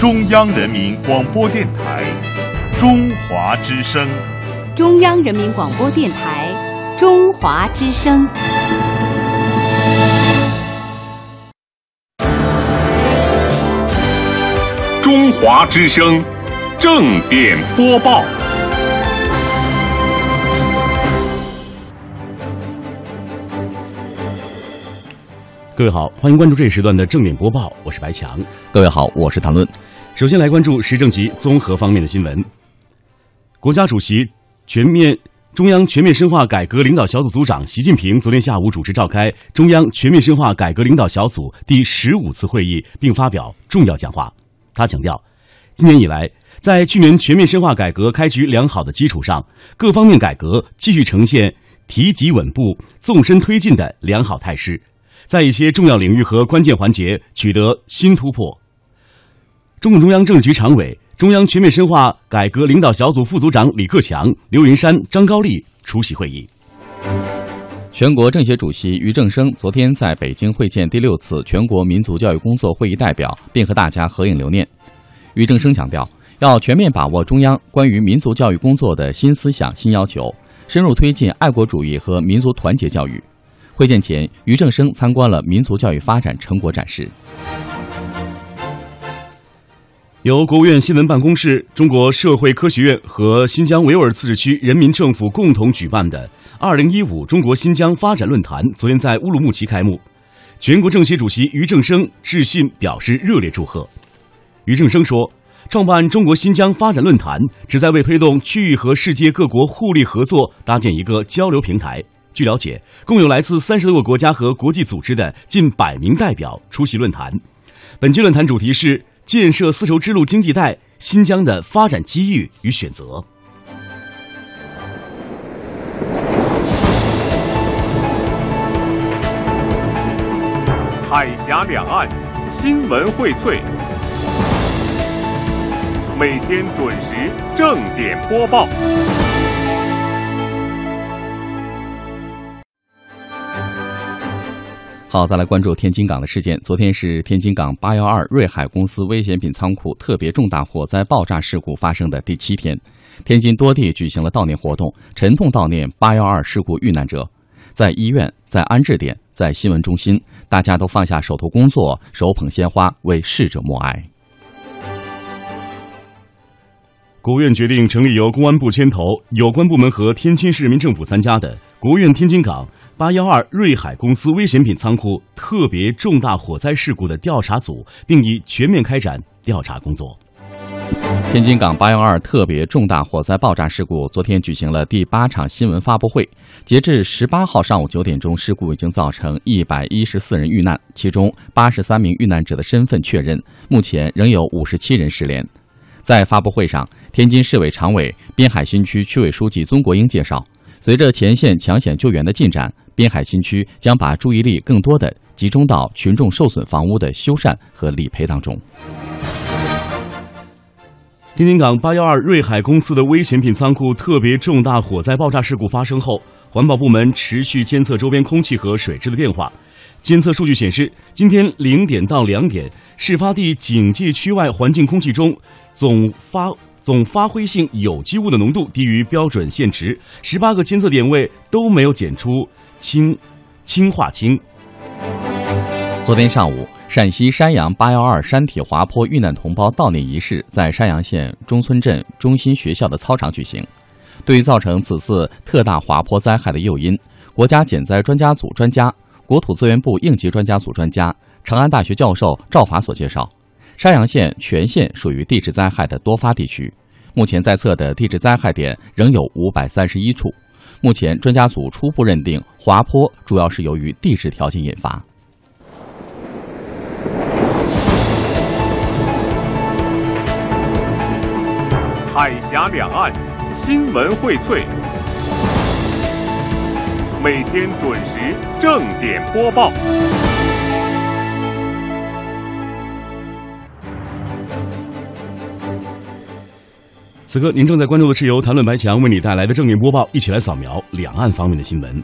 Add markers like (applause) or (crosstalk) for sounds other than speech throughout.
中央人民广播电台中华之声。中央人民广播电台中华之声。中华之声，正点播报。各位好，欢迎关注这一时段的正点播报，我是白强。各位好，我是谭论。首先来关注时政及综合方面的新闻。国家主席、全面中央全面深化改革领导小组组长习近平昨天下午主持召开中央全面深化改革领导小组第十五次会议，并发表重要讲话。他强调，今年以来，在去年全面深化改革开局良好的基础上，各方面改革继续呈现提级稳步、纵深推进的良好态势，在一些重要领域和关键环节取得新突破。中共中央政治局常委、中央全面深化改革领导小组副组长李克强、刘云山、张高丽出席会议。全国政协主席俞正声昨天在北京会见第六次全国民族教育工作会议代表，并和大家合影留念。俞正声强调，要全面把握中央关于民族教育工作的新思想、新要求，深入推进爱国主义和民族团结教育。会见前，俞正声参观了民族教育发展成果展示。由国务院新闻办公室、中国社会科学院和新疆维吾尔自治区人民政府共同举办的。二零一五中国新疆发展论坛昨天在乌鲁木齐开幕，全国政协主席俞正声致信表示热烈祝贺。俞正声说：“创办中国新疆发展论坛，旨在为推动区域和世界各国互利合作搭建一个交流平台。”据了解，共有来自三十多个国家和国际组织的近百名代表出席论坛。本届论坛主题是“建设丝绸之路经济带：新疆的发展机遇与选择”。海峡两岸新闻荟萃，每天准时正点播报。好，再来关注天津港的事件。昨天是天津港八幺二瑞海公司危险品仓库特别重大火灾爆炸事故发生的第七天，天津多地举行了悼念活动，沉痛悼念八幺二事故遇难者。在医院，在安置点，在新闻中心，大家都放下手头工作，手捧鲜花，为逝者默哀。国务院决定成立由公安部牵头、有关部门和天津市人民政府参加的国务院天津港八幺二瑞海公司危险品仓库特别重大火灾事故的调查组，并已全面开展调查工作。天津港八幺二特别重大火灾爆炸事故昨天举行了第八场新闻发布会。截至十八号上午九点钟，事故已经造成一百一十四人遇难，其中八十三名遇难者的身份确认，目前仍有五十七人失联。在发布会上，天津市委常委、滨海新区区委书记宗国英介绍，随着前线抢险救援的进展，滨海新区将把注意力更多的集中到群众受损房屋的修缮和理赔当中。天津港八幺二瑞海公司的危险品仓库特别重大火灾爆炸事故发生后，环保部门持续监测周边空气和水质的变化。监测数据显示，今天零点到两点，事发地警戒区外环境空气中总发总发挥性有机物的浓度低于标准限值，十八个监测点位都没有检出氢氢化氢。昨天上午。陕西山阳八幺二山体滑坡遇难同胞悼念仪式在山阳县中村镇中心学校的操场举行。对于造成此次特大滑坡灾害的诱因，国家减灾专家组专家、国土资源部应急专家组专家、长安大学教授赵法所介绍，山阳县全县属于地质灾害的多发地区，目前在测的地质灾害点仍有五百三十一处。目前专家组初步认定，滑坡主要是由于地质条件引发。海峡两岸新闻荟萃，每天准时正点播报。此刻您正在关注的是由谭论白强为你带来的正面播报，一起来扫描两岸方面的新闻。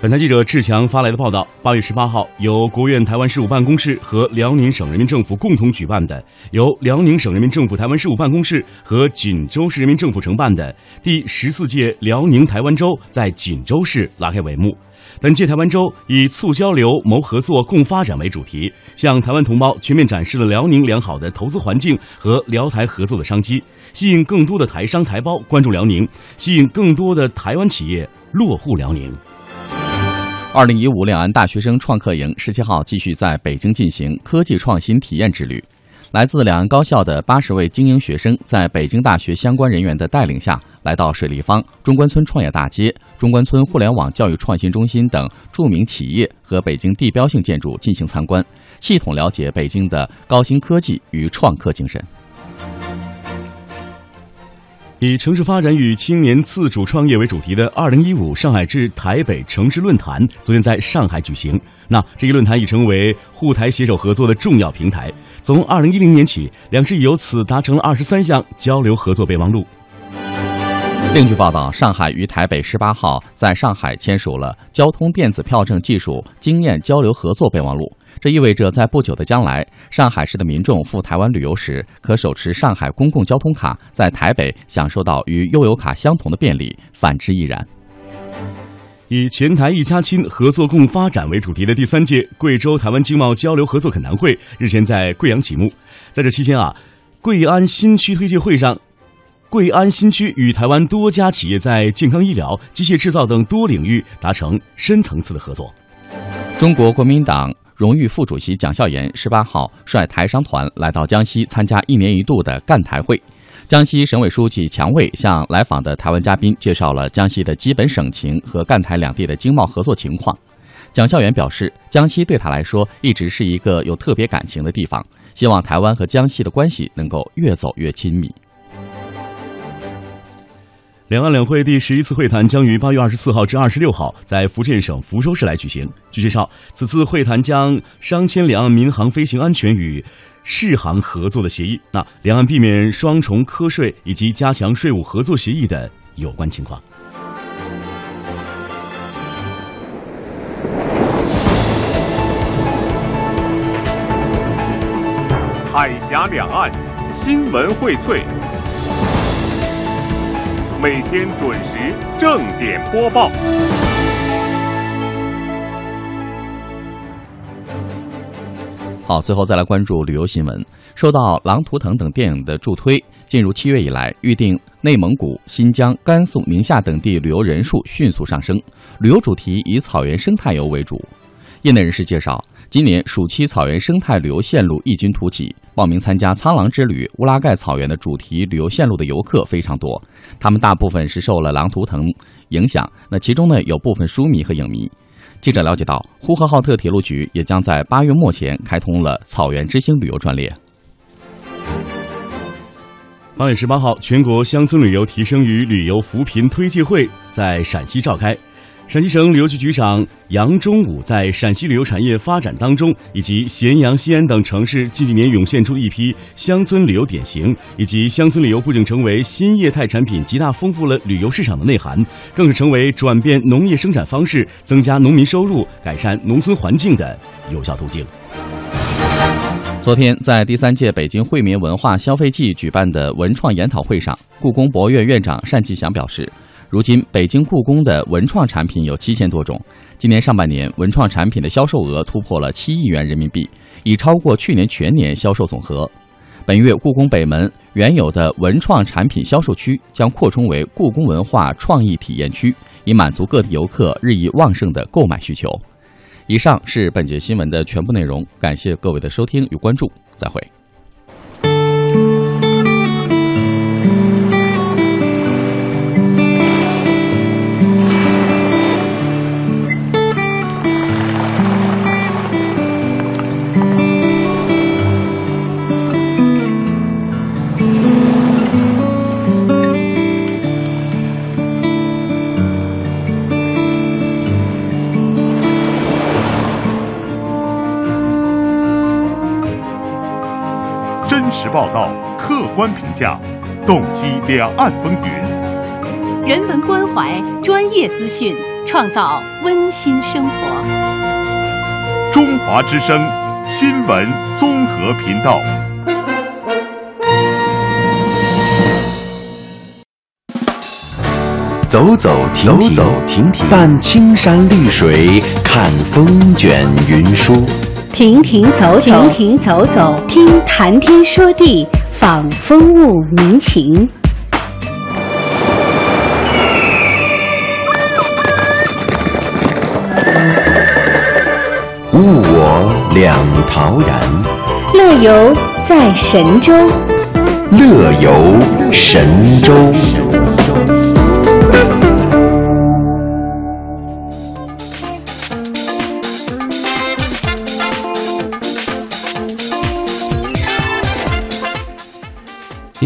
本台记者志强发来的报道：八月十八号，由国务院台湾事务办公室和辽宁省人民政府共同举办的，由辽宁省人民政府台湾事务办公室和锦州市人民政府承办的第十四届辽宁台湾周在锦州市拉开帷幕。本届台湾周以“促交流、谋合作、共发展”为主题，向台湾同胞全面展示了辽宁良好的投资环境和辽台合作的商机，吸引更多的台商台胞关注辽宁，吸引更多的台湾企业落户辽宁。二零一五两岸大学生创客营十七号继续在北京进行科技创新体验之旅。来自两岸高校的八十位精英学生，在北京大学相关人员的带领下，来到水立方、中关村创业大街、中关村互联网教育创新中心等著名企业和北京地标性建筑进行参观，系统了解北京的高新科技与创客精神。以城市发展与青年自主创业为主题的“二零一五上海至台北城市论坛”昨天在上海举行。那这一论坛已成为沪台携手合作的重要平台。从二零一零年起，两市由此达成了二十三项交流合作备忘录。另据报道，上海与台北十八号在上海签署了交通电子票证技术经验交流合作备忘录。这意味着，在不久的将来，上海市的民众赴台湾旅游时，可手持上海公共交通卡，在台北享受到与悠游卡相同的便利，反之亦然。以“前台一家亲，合作共发展”为主题的第三届贵州台湾经贸交流合作恳谈会日前在贵阳启幕。在这期间啊，贵安新区推介会上，贵安新区与台湾多家企业在健康医疗、机械制造等多领域达成深层次的合作。中国国民党。荣誉副主席蒋孝严十八号率台商团来到江西参加一年一度的赣台会。江西省委书记强卫向来访的台湾嘉宾介绍了江西的基本省情和赣台两地的经贸合作情况。蒋孝严表示，江西对他来说一直是一个有特别感情的地方，希望台湾和江西的关系能够越走越亲密。两岸两会第十一次会谈将于八月二十四号至二十六号在福建省福州市来举行。据介绍，此次会谈将商签两岸民航飞行安全与适航合作的协议，那两岸避免双重课税以及加强税务合作协议的有关情况。海峡两岸新闻荟萃。每天准时正点播报。好，最后再来关注旅游新闻。受到《狼图腾》等电影的助推，进入七月以来，预定内蒙古、新疆、甘肃、宁夏等地旅游人数迅速上升。旅游主题以草原生态游为主。业内人士介绍。今年暑期草原生态旅游线路异军突起，报名参加苍狼之旅乌拉盖草原的主题旅游线路的游客非常多。他们大部分是受了狼图腾影响，那其中呢有部分书迷和影迷。记者了解到，呼和浩特铁路局也将在八月末前开通了草原之星旅游专列。八月十八号，全国乡村旅游提升与旅游扶贫推介会在陕西召开。陕西省旅游局局长杨忠武在陕西旅游产业发展当中，以及咸阳、西安等城市近几年涌现出一批乡村旅游典型，以及乡村旅游不仅成为新业态产品，极大丰富了旅游市场的内涵，更是成为转变农业生产方式、增加农民收入、改善农村环境的有效途径。昨天，在第三届北京惠民文化消费季举办的文创研讨会上，故宫博物院院长单霁翔表示。如今，北京故宫的文创产品有七千多种。今年上半年，文创产品的销售额突破了七亿元人民币，已超过去年全年销售总和。本月，故宫北门原有的文创产品销售区将扩充为故宫文化创意体验区，以满足各地游客日益旺盛的购买需求。以上是本节新闻的全部内容，感谢各位的收听与关注，再会。观评价，洞悉两岸风云，人文关怀，专业资讯。创造温馨生活。中华之声新闻综合频道。走走停停，走走停停，伴青山绿水，看风卷云舒。停停走走，停停走走，听谈天说地，访风物民情。物我两陶然，乐游在神州。乐游神州。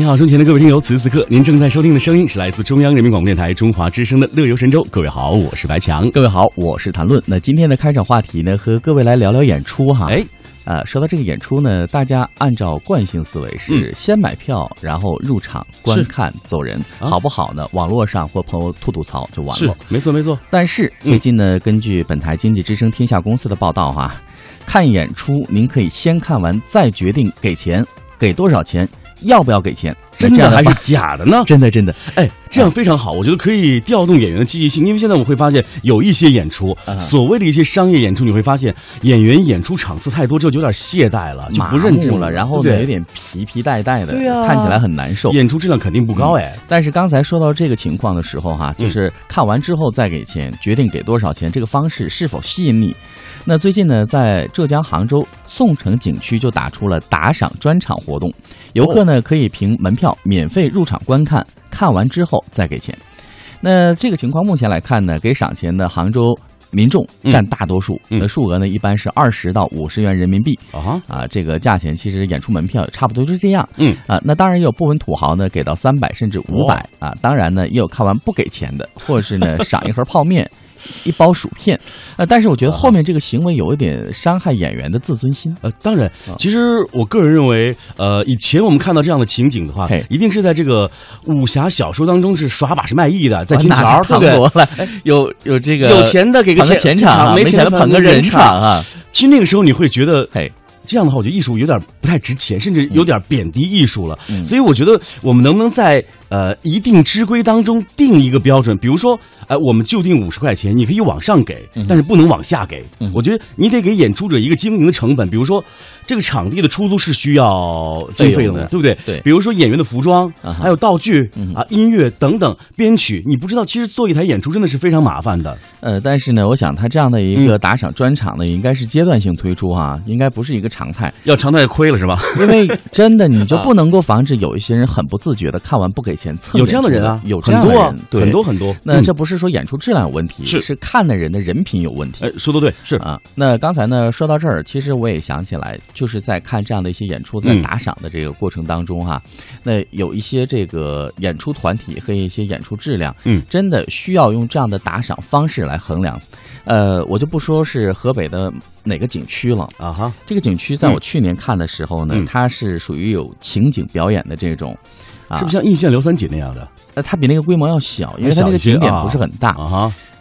好，收听的各位听友，此时此刻您正在收听的声音是来自中央人民广播电台中华之声的《乐游神州》。各位好，我是白强。各位好，我是谭论。那今天的开场话题呢，和各位来聊聊演出哈。哎，呃，说到这个演出呢，大家按照惯性思维是先买票，然后入场观看走人，好不好呢？网络上或朋友吐吐槽就完是了。没错没错。但是最近呢，根据本台经济之声天下公司的报道哈，看演出您可以先看完再决定给钱，给多少钱，要不要给钱？真的还是假的呢？(laughs) 真的真的，哎，这样非常好，我觉得可以调动演员的积极性，因为现在我们会发现有一些演出，啊所谓的一些商业演出，你会发现演员演出场次太多之后就有点懈怠了，就不认真了，然后呢，有点皮皮带带的，看起来很难受。演出质量肯定不高哎。但是刚才说到这个情况的时候哈，就是看完之后再给钱，决定给多少钱，这个方式是否吸引你？那最近呢，在浙江杭州宋城景区就打出了打赏专场活动，游客呢可以凭门票免费入场观看，看完之后再给钱。那这个情况目前来看呢，给赏钱的杭州民众占大多数，嗯那数额呢一般是二十到五十元人民币。啊哈，啊，这个价钱其实演出门票差不多就是这样。嗯啊，那当然也有部分土豪呢给到三百甚至五百啊，当然呢也有看完不给钱的，或者是呢 (laughs) 赏一盒泡面。一包薯片，呃，但是我觉得后面这个行为有一点伤害演员的自尊心。呃，当然，其实我个人认为，呃，以前我们看到这样的情景的话，一定是在这个武侠小说当中是耍把式卖艺的，在天拿桥，着对有有这个有钱的给个钱钱场啊，没钱的捧个人人场啊。其实那个时候你会觉得，嘿，这样的话，我觉得艺术有点不太值钱，甚至有点贬低艺术了。嗯所以我觉得我们能不能在呃一定之规当中定一个标准？比如说，呃，我们就定五十块钱，你可以往上给，但是不能往下给。嗯我觉得你得给演出者一个经营的成本，比如说这个场地的出租是需要经费的对不对？对比如说演员的服装，啊还有道具嗯啊、音乐等等，编曲，你不知道，其实做一台演出真的是非常麻烦的。呃，但是呢，我想他这样的一嗯个打赏专场呢，应该是阶段性推出哈，应该不是一个常态。要常态亏了是吧？因为真的，你就不能够防止有一些人很不自觉的看完不给有这样的人啊，有这样的很多啊人，，对很多。很多。那嗯这不是说演出质量有问题，是是看的人的人品有问题哎，说的对，是啊。那刚才呢说到这儿，其实我也想起来，就是在看这样的一些演出，在嗯打赏的这个过程当中哈，那有一些这个演出团体和一些演出质量，嗯真的需要用这样的打赏方式来衡量。呃，我就不说是河北的哪个景区了。啊哈，这个景区在我去年看的时候呢，嗯它是属于有情景表演的这种，啊。是不是像印象刘三姐那样的？呃，它比那个规模要小，因为它那个景点啊不是很大。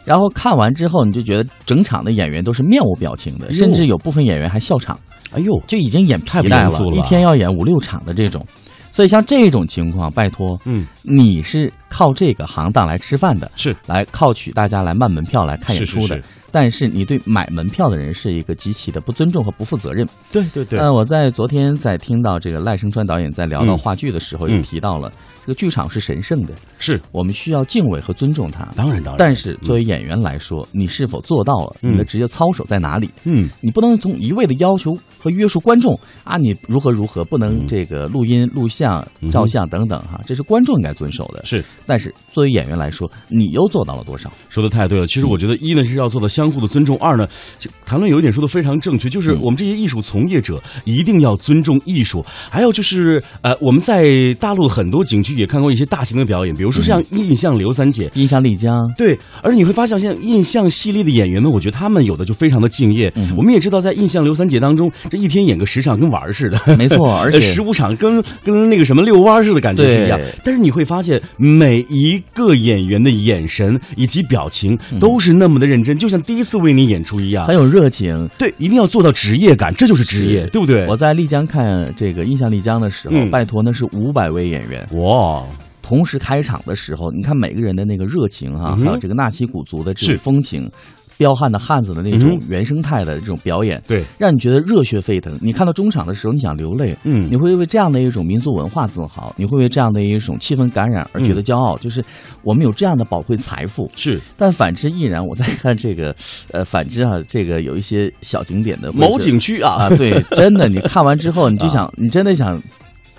然后看完之后，你就觉得整场的演员都是面无表情的，甚至有部分演员还笑场，哎呦，就已经演太不严肃了一天要演五六场的这种。所以像这种情况，拜托，嗯，你是靠这个行当来吃饭的，是。来靠取大家来卖门票来看演出的。是。是是但是你对买门票的人是一个极其的不尊重和不负责任。对对对，呃，我在昨天在听到这个赖声川导演在聊到嗯。话剧的时候，嗯。也提到了、这个剧场是神圣的，是。我们需要敬畏和尊重它。当然当然，但是作为演员来说，你是否做到了？嗯你的职业操守在哪里？嗯，你不能从一味的要求和约束观众啊，你如何如何，不能嗯。这个录音、录像照相等等哈，这是观众应该遵守的。是但是作为演员来说，你又做到了多少？说的太对了。其实我觉得一呢是要做到相互的尊重，二呢，就谈论有一点说的非常正确，就是嗯我们这些艺术从业者一定要尊重艺术。还有就是呃，我们在大陆很多景区也看过一些大型的表演，比如说像印象刘三姐。印象丽江，对，而你会发现，像印象系列的演员们，我觉得他们有的就非常的敬业。嗯我们也知道，在印象刘三姐当中，这一天演个十场跟玩儿似的。没错，而且呃 (laughs) 十五场跟跟那个什么遛弯儿似的感觉是一样对。但是你会发现，每每一个演员的眼神以及表情都是那么的认真，就像第一次为你演出一样，很有热情。对，一定要做到职业感，这就是职业，对不对？我在丽江看这个《印象丽江》的时候，嗯。拜托那是五百位演员，哇，同时开场的时候，你看每个人的那个热情哈、嗯还有这个纳西古族的这种风情，彪悍的汉子的那种嗯。原生态的这种表演，对，让你觉得热血沸腾。你看到中场的时候，你想流泪，嗯。你会为这样的一种民族文化自豪，你会为这样的一种气氛感染而觉得骄傲，就是我们有这样的宝贵财富。是。但反之亦然，我在看这个，(laughs) 呃，反之啊，这个有一些小景点的某景区啊。啊，对，真的，你看完之后，你就想，(laughs) 你真的想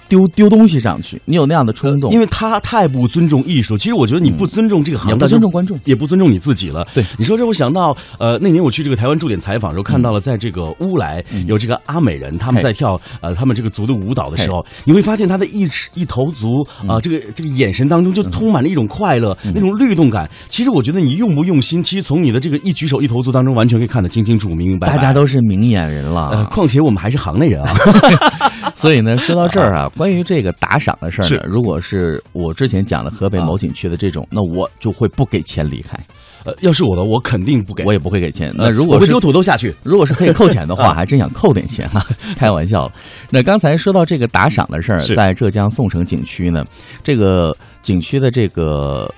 丢丢东西上去，你有那样的冲动，因为他太不尊重艺术。其实我觉得你不尊重这个行当，也不尊重观众也不尊重你自己了。对，你说这，我想到呃，那年我去这个台湾驻点采访的时候，看到了在这个乌来有这个阿美人，他们在跳呃他们这个族的舞蹈的时候，你会发现他的一尺一头足啊，这个这个眼神当中就充满了一种快乐，那种律动感。其实我觉得你用不用心，其实从你的这个一举手一投足当中，完全可以看得清清楚楚、明明白白。大家都是明眼人呃，了。况且我们还是行内人啊。(laughs) 所以呢，说到这儿啊，关于这个打赏的事儿是呢，如果是我之前讲的河北某景区的这种，那我就会不给钱离开，呃，要是我的，我肯定不给。我也不会给钱。呃那如果是我会丢土豆下去。如果是可以扣钱的话，啊 (laughs) 还真想扣点钱哈、(laughs) 开玩笑了。那刚才说到这个打赏的事儿，在浙江宋城景区呢，这个景区的这个。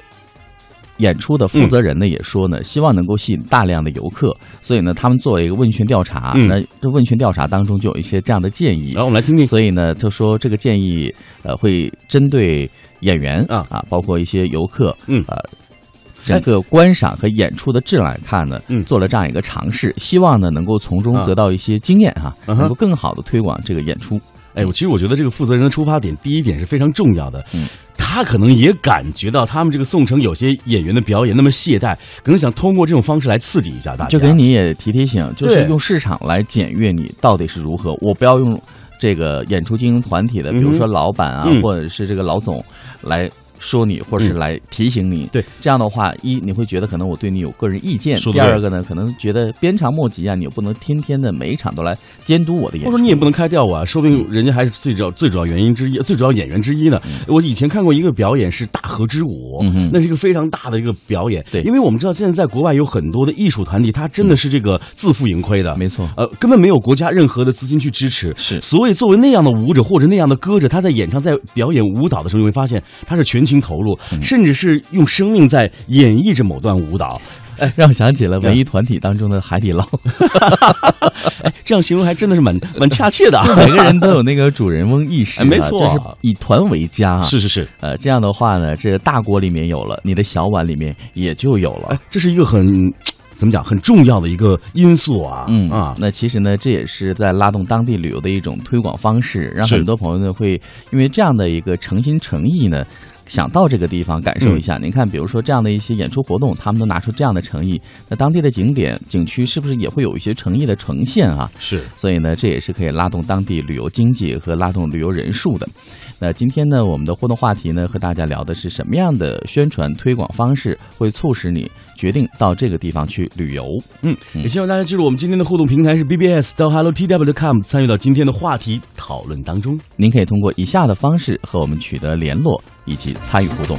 演出的负责人呢也说呢，希望能够吸引大量的游客，所以呢，他们做了一个问卷调查。嗯那这问卷调查当中就有一些这样的建议。然后我们来听听。所以呢，他说这个建议呃会针对演员啊啊，包括一些游客，嗯呃，整个观赏和演出的质量来看呢，嗯做了这样一个尝试，希望呢能够从中啊得到一些经验哈，能够更好的推广这个演出。哎，我其实我觉得这个负责人的出发点，第一点是非常重要的。嗯，他可能也感觉到他们这个宋城有些演员的表演那么懈怠，可能想通过这种方式来刺激一下大家。就给你也提提醒，就是用市场来检阅你到底是如何，我不要用这个演出经营团体的，比如说老板啊，嗯或者是这个老总来。说你，或者是来提醒你，对。这样的话，一你会觉得可能我对你有个人意见；第二个呢，可能觉得鞭长莫及啊，你又不能天天的每一场都来监督我的演出。或者说你也不能开掉我啊，说不定人家还是最主要最主要原因之一，最主要演员之一呢。我以前看过一个表演是大河之舞，嗯哼。那是一个非常大的一个表演。对。因为我们知道现在在国外有很多的艺术团体，它真的是这个自负盈亏的，没错。呃，根本没有国家任何的资金去支持。是所以作为那样的舞者或者那样的歌者，他在演唱、在表演舞蹈的时候，你会发现他是全情投入，嗯甚至是用生命在演绎着某段舞蹈。哎，让我想起了文艺团体当中的海底捞，(laughs) 哎，这样形容还真的是蛮蛮恰切的啊。(laughs) 每个人都有那个主人翁意识啊，哎没错这是以团为家啊。是是是，呃，这样的话呢，这大锅里面有了，你的小碗里面也就有了哎。，这是一个很怎么讲很重要的一个因素啊。嗯啊，那其实呢，这也是在拉动当地旅游的一种推广方式，让很多朋友呢会因为这样的一个诚心诚意呢，想到这个地方感受一下。嗯您看，比如说这样的一些演出活动，他们都拿出这样的诚意，那当地的景点景区是不是也会有一些诚意的呈现啊？是所以呢，这也是可以拉动当地旅游经济和拉动旅游人数的。那今天呢，我们的互动话题呢，和大家聊的是什么样的宣传推广方式会促使你决定到这个地方去旅游？嗯，也希望大家记住我们今天的互动平台是 BBS 到 HelloTW.com，参与到今天的话题讨论当中。您可以通过以下的方式和我们取得联络，以及参与互动。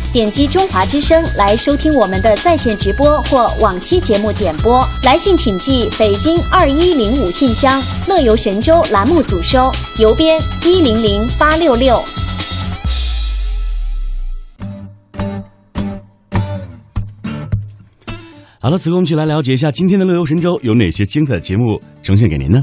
点击中华之声来收听我们的在线直播或往期节目点播。来信请寄北京二一零五信箱，乐游神州栏目组收，邮编一零零八六六。好了，此刻我们一起来了解一下今天的乐游神州有哪些精彩的节目呈现给您呢？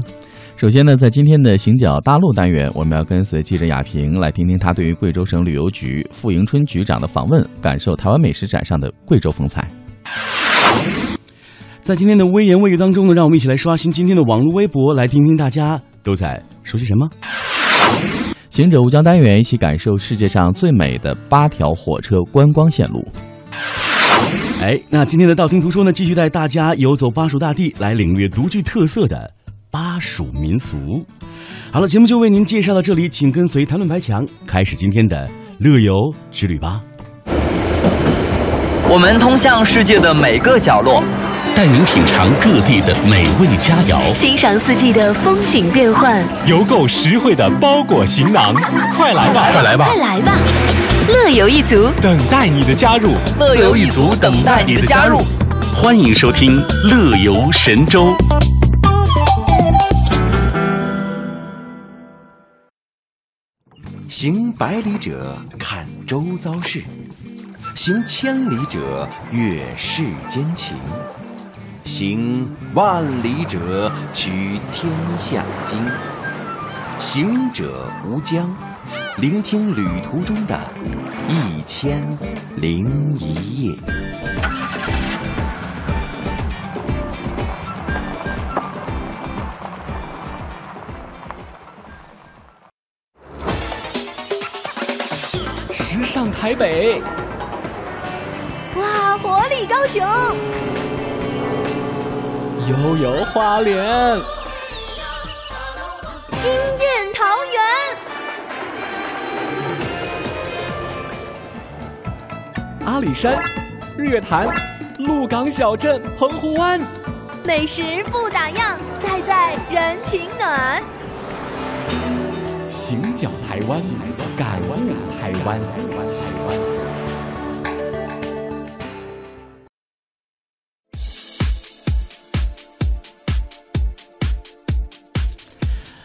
首先呢，在今天的行脚大陆单元，我们要跟随记者亚平来听听他对于贵州省旅游局傅迎春局长的访问，感受台湾美食展上的贵州风采。在今天的微言微语当中呢，让我们一起来刷新今天的网络微博，来听听大家都在说些什么。行者吴江单元，一起感受世界上最美的八条火车观光线路。哎，那今天的道听途说呢，继续带大家游走巴蜀大地，来领略独具特色的巴蜀民俗。好了，节目就为您介绍到这里，请跟随谈论白墙，开始今天的乐游之旅吧。我们通向世界的每个角落，带您品尝各地的美味佳肴，欣赏四季的风景变换，邮购实惠的包裹行囊。快来吧，快来吧，快来吧！乐游一族等待你的加入，乐游一族等待你的加入。欢迎收听《乐游神州》。行百里者，看周遭事。行千里者，阅世间情；行万里者，取天下经。行者无疆，聆听旅途中的一千零一夜。时尚台北。哇，活力高雄！悠游花莲，惊艳桃园，阿里山、日月潭、鹿港小镇、澎湖湾，美食不打烊，在在人情暖。行脚台湾，感悟台湾。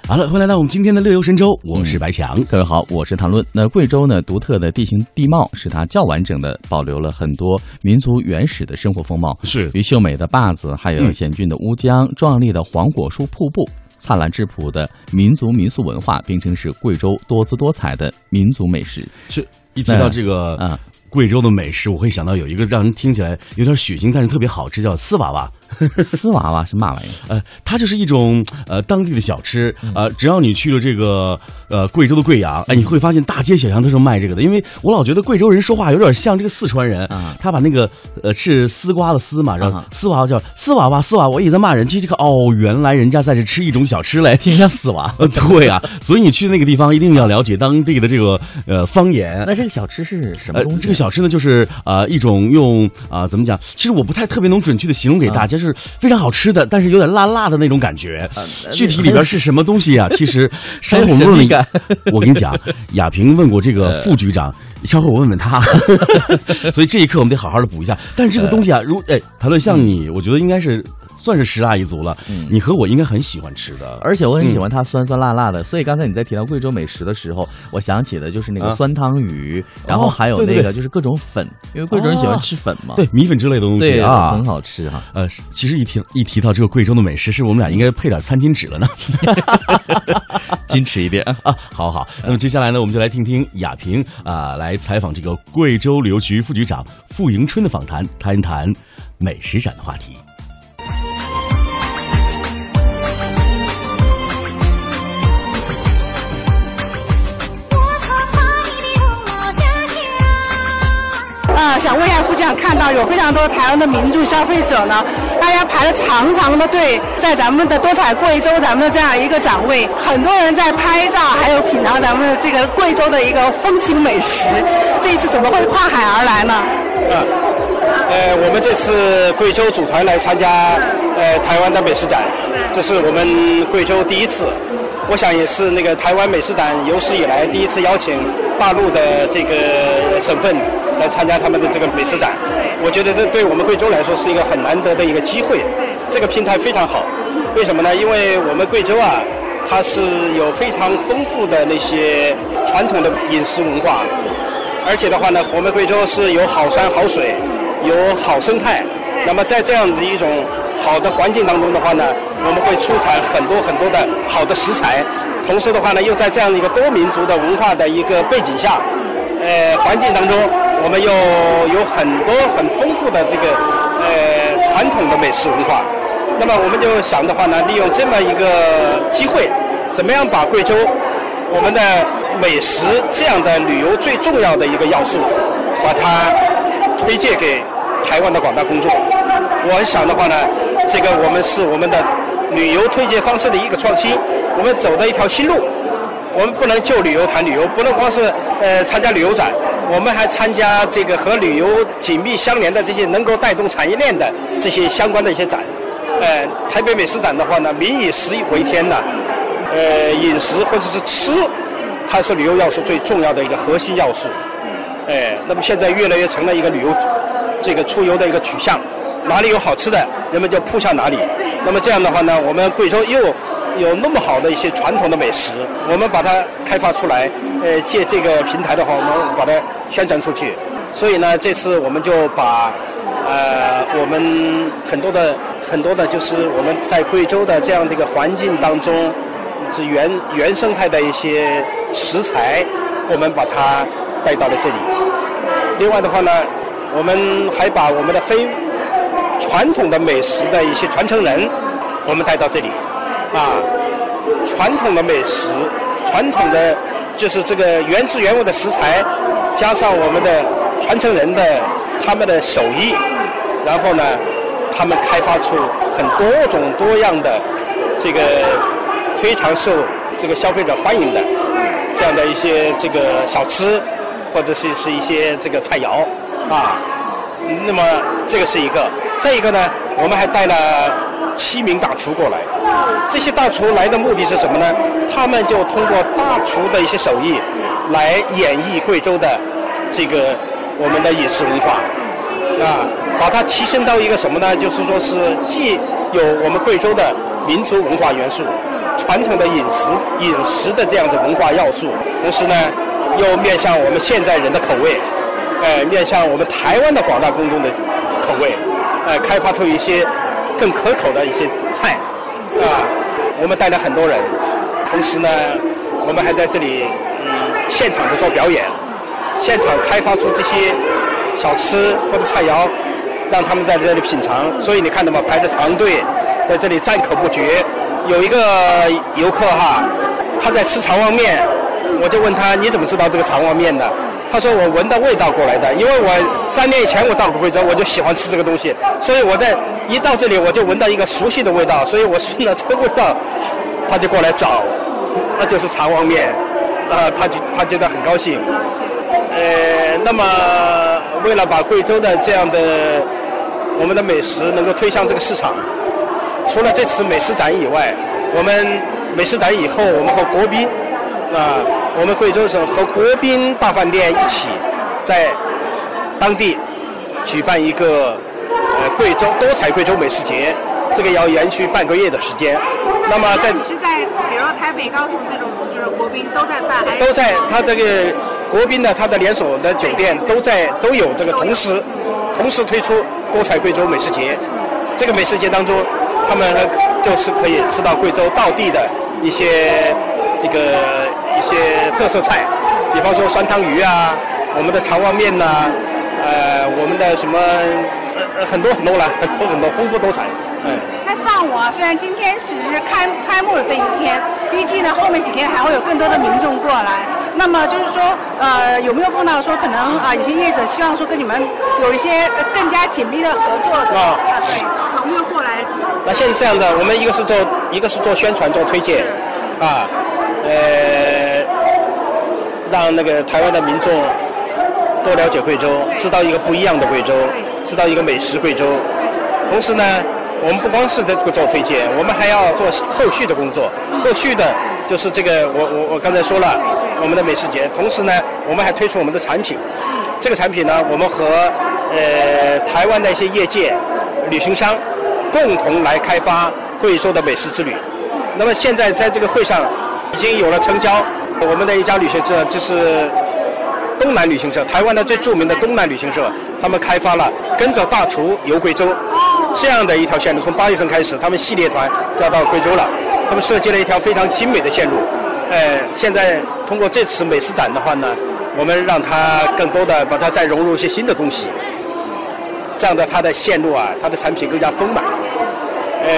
好了，欢迎来到我们今天的乐游神州，我是白强，各位好，我是谭论。那贵州呢，独特的地形地貌使它较完整的保留了很多民族原始的生活风貌，是。与秀美的坝子，还有险峻的乌江、壮丽的黄果树瀑布、灿烂质朴的民族民俗文化，并称是贵州多姿多彩的民族美食。是一提到这个啊。贵州的美食，我会想到有一个让人听起来有点血腥，但是特别好吃，叫丝娃娃。丝娃娃是嘛玩意儿？(laughs) 呃，它就是一种呃当地的小吃。呃，只要你去了这个呃贵州的贵阳，哎，你会发现大街小巷都是卖这个的。因为我老觉得贵州人说话有点像这个四川人，他把那个呃是丝瓜的丝嘛，然后丝娃娃叫丝娃娃，丝娃娃一直在骂人。其实这个哦，原来人家在这吃一种小吃嘞，听像丝娃。呃，(laughs) 对啊，所以你去那个地方一定要了解当地的这个呃方言。那这个小吃是什么东西？这个小吃呢，就是呃一种用啊怎么讲？其实我不太特别能准确的形容给大家，是非常好吃。的，但是有点辣辣的那种感觉。(laughs) 具体里边是什么东西啊？其实稍后问问。我跟你讲，亚平问过这个副局长，稍后我问问他。(laughs) 所以这一刻我们得好好的补一下。但是这个东西啊，如哎，谈论像你，我觉得应该是。算是十大一族了，你和我应该很喜欢吃的，而且我很喜欢它酸酸辣辣的。所以刚才你在提到贵州美食的时候，我想起的就是那个酸汤鱼，然后还有那个就是各种粉，因为贵州人喜欢吃粉嘛，对米粉之类的东西啊，很好吃哈。呃，其实一提一提到这个贵州的美食，是我们俩应该配点餐巾纸了呢，(laughs) 矜持一点啊。好好，那么接下来呢，我们就来听听亚平啊来采访这个贵州旅游局副局长傅迎春的访谈，谈一谈美食展的话题。想问一下副局长，看到有非常多台湾的民众消费者呢，大家排了长长的队，在咱们的多彩贵州咱们的这样一个展位，很多人在拍照，还有品尝咱们这个贵州的一个风情美食。这一次怎么会跨海而来呢？啊，呃，我们这次贵州组团来参加呃台湾的美食展，这是我们贵州第一次。我想也是那个台湾美食展有史以来第一次邀请大陆的这个省份来参加他们的这个美食展。我觉得这对我们贵州来说是一个很难得的一个机会。这个平台非常好，为什么呢？因为我们贵州啊，它是有非常丰富的那些传统的饮食文化，而且的话呢，我们贵州是有好山好水，有好生态。那么在这样子一种好的环境当中的话呢，我们会出产很多很多的好的食材，同时的话呢，又在这样一个多民族的文化的一个背景下，呃，环境当中，我们又有很多很丰富的这个呃传统的美食文化。那么我们就想的话呢，利用这么一个机会，怎么样把贵州我们的美食这样的旅游最重要的一个要素，把它推荐给台湾的广大公众。我想的话呢，这个我们是我们的旅游推荐方式的一个创新，我们走的一条新路。我们不能就旅游谈旅游，不能光是呃参加旅游展，我们还参加这个和旅游紧密相连的这些能够带动产业链的这些相关的一些展。呃，台北美食展的话呢，民以食为天呐，呃，饮食或者是吃，它是旅游要素最重要的一个核心要素。哎，那么现在越来越成了一个旅游这个出游的一个取向，哪里有好吃的，人们就扑向哪里。那么这样的话呢，我们贵州又有那么好的一些传统的美食，我们把它开发出来，呃，借这个平台的话，我们把它宣传出去。所以呢，这次我们就把呃我们很多的很多的，就是我们在贵州的这样的一个环境当中，是原原生态的一些食材，我们把它带到了这里。另外的话呢，我们还把我们的非传统的美食的一些传承人，我们带到这里。啊，传统的美食，传统的就是这个原汁原味的食材，加上我们的传承人的他们的手艺，然后呢，他们开发出很多种多样的这个非常受这个消费者欢迎的这样的一些这个小吃，或者是是一些这个菜肴啊。那么这个是一个，再一个呢，我们还带了七名大厨过来。这些大厨来的目的是什么呢？他们就通过大厨的一些手艺，来演绎贵州的这个我们的饮食文化，啊，把它提升到一个什么呢？就是说是既有我们贵州的民族文化元素、传统的饮食饮食的这样子文化要素，同时呢，又面向我们现在人的口味，呃，面向我们台湾的广大公众的口味，呃，开发出一些更可口的一些菜。啊，我们带了很多人，同时呢，我们还在这里嗯现场的做表演，现场开发出这些小吃或者菜肴，让他们在这里品尝。所以你看到吗？排着长队，在这里赞口不绝。有一个游客哈，他在吃肠旺面，我就问他你怎么知道这个肠旺面的？他说我闻到味道过来的，因为我三年以前我到过贵州，我就喜欢吃这个东西，所以我在一到这里我就闻到一个熟悉的味道，所以我顺了这个味道，他就过来找，那就是肠旺面，啊，他就他觉得很高兴。呃，那么为了把贵州的这样的我们的美食能够推向这个市场，除了这次美食展以外，我们美食展以后，我们和国宾啊。我们贵州省和国宾大饭店一起，在当地举办一个呃贵州多彩贵州美食节，这个要延续半个月的时间。那么在你是在比如说台北、高雄这种就是国宾都在办，都在他这个国宾的他的连锁的酒店都在都有这个同时同时推出多彩贵州美食节。这个美食节当中，他们就是可以吃到贵州道地的一些这个。一些特色菜，比方说酸汤鱼啊，我们的肠旺面呐，呃，我们的什么呃很多很多了，很多很多丰富多彩，嗯。那上午啊，虽然今天是开开幕的这一天，预计呢后面几天还会有更多的民众过来。那么就是说，呃，有没有碰到说可能啊，有些业者希望说跟你们有一些更加紧密的合作的？啊，对，有没有过来？那现在这样的，我们一个是做一个是做宣传做推荐，啊。呃，让那个台湾的民众多了解贵州，知道一个不一样的贵州，知道一个美食贵州。同时呢，我们不光是在做推荐，我们还要做后续的工作。后续的就是这个，我我我刚才说了，我们的美食节。同时呢，我们还推出我们的产品。这个产品呢，我们和呃台湾的一些业界、旅行商共同来开发贵州的美食之旅。那么现在在这个会上。已经有了成交，我们的一家旅行社就是东南旅行社，台湾的最著名的东南旅行社，他们开发了跟着大厨游贵州这样的一条线路。从八月份开始，他们系列团要到贵州了，他们设计了一条非常精美的线路。呃，现在通过这次美食展的话呢，我们让它更多的把它再融入一些新的东西，这样的它的线路啊，它的产品更加丰满。呃，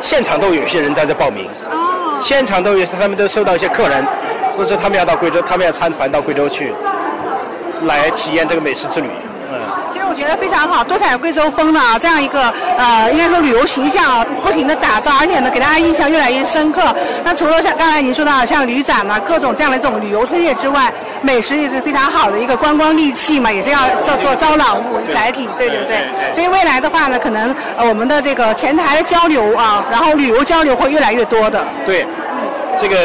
现场都有些人在这报名，现场都有他们都收到一些客人，说是他们要到贵州，他们要参团到贵州去，来体验这个美食之旅。其实我觉得非常好，多彩贵州风的啊，这样一个呃，应该说旅游形象啊，不停的打造，而且呢，给大家印象越来越深刻。那除了像刚才您说到像旅展啊，各种这样的一种旅游推介之外，美食也是非常好的一个观光利器嘛，也是要叫做招揽物载体，对对对。所以未来的话呢，可能呃我们的这个前台的交流啊，然后旅游交流会越来越多的。对，这个。